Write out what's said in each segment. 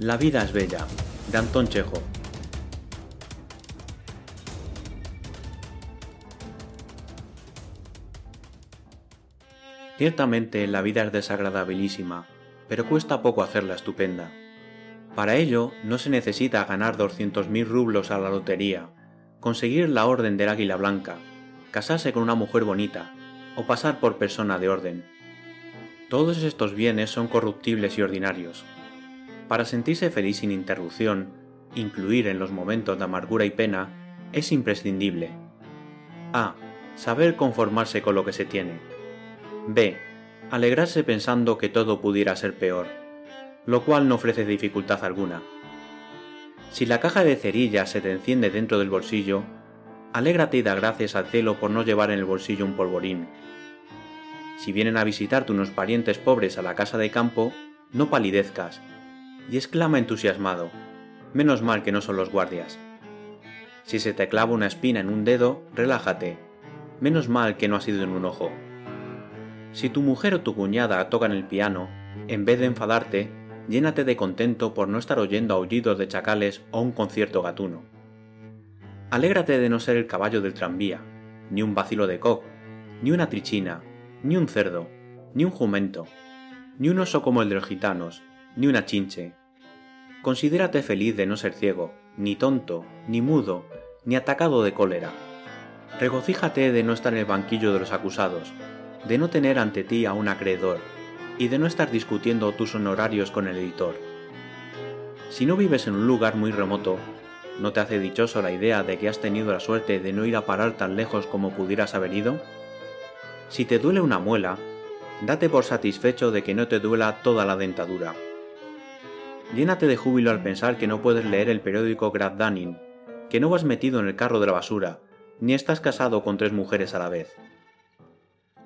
La vida es bella, de Antón Chejo. Ciertamente la vida es desagradabilísima, pero cuesta poco hacerla estupenda. Para ello no se necesita ganar 200.000 rublos a la lotería, conseguir la orden del águila blanca, casarse con una mujer bonita o pasar por persona de orden. Todos estos bienes son corruptibles y ordinarios. Para sentirse feliz sin interrupción, incluir en los momentos de amargura y pena, es imprescindible. A. Saber conformarse con lo que se tiene. B. Alegrarse pensando que todo pudiera ser peor, lo cual no ofrece dificultad alguna. Si la caja de cerillas se te enciende dentro del bolsillo, alégrate y da gracias al cielo por no llevar en el bolsillo un polvorín. Si vienen a visitarte unos parientes pobres a la casa de campo, no palidezcas, y exclama entusiasmado, menos mal que no son los guardias. Si se te clava una espina en un dedo, relájate, menos mal que no ha sido en un ojo. Si tu mujer o tu cuñada tocan el piano, en vez de enfadarte, llénate de contento por no estar oyendo aullidos de chacales o un concierto gatuno. Alégrate de no ser el caballo del tranvía, ni un vacilo de coq, ni una trichina, ni un cerdo, ni un jumento, ni un oso como el de los gitanos, ni una chinche. Considérate feliz de no ser ciego, ni tonto, ni mudo, ni atacado de cólera. Regocíjate de no estar en el banquillo de los acusados, de no tener ante ti a un acreedor, y de no estar discutiendo tus honorarios con el editor. Si no vives en un lugar muy remoto, ¿no te hace dichoso la idea de que has tenido la suerte de no ir a parar tan lejos como pudieras haber ido? Si te duele una muela, date por satisfecho de que no te duela toda la dentadura. Llénate de júbilo al pensar que no puedes leer el periódico Graddanin, que no vas metido en el carro de la basura, ni estás casado con tres mujeres a la vez.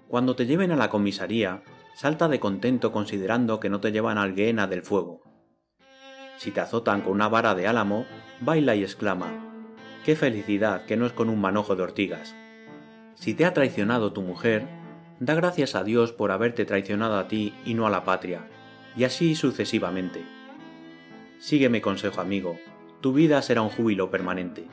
Cuando te lleven a la comisaría, salta de contento considerando que no te llevan al Guiena del fuego. Si te azotan con una vara de álamo, baila y exclama, ¡Qué felicidad que no es con un manojo de ortigas! Si te ha traicionado tu mujer, da gracias a Dios por haberte traicionado a ti y no a la patria, y así sucesivamente. Sígueme consejo amigo, tu vida será un júbilo permanente.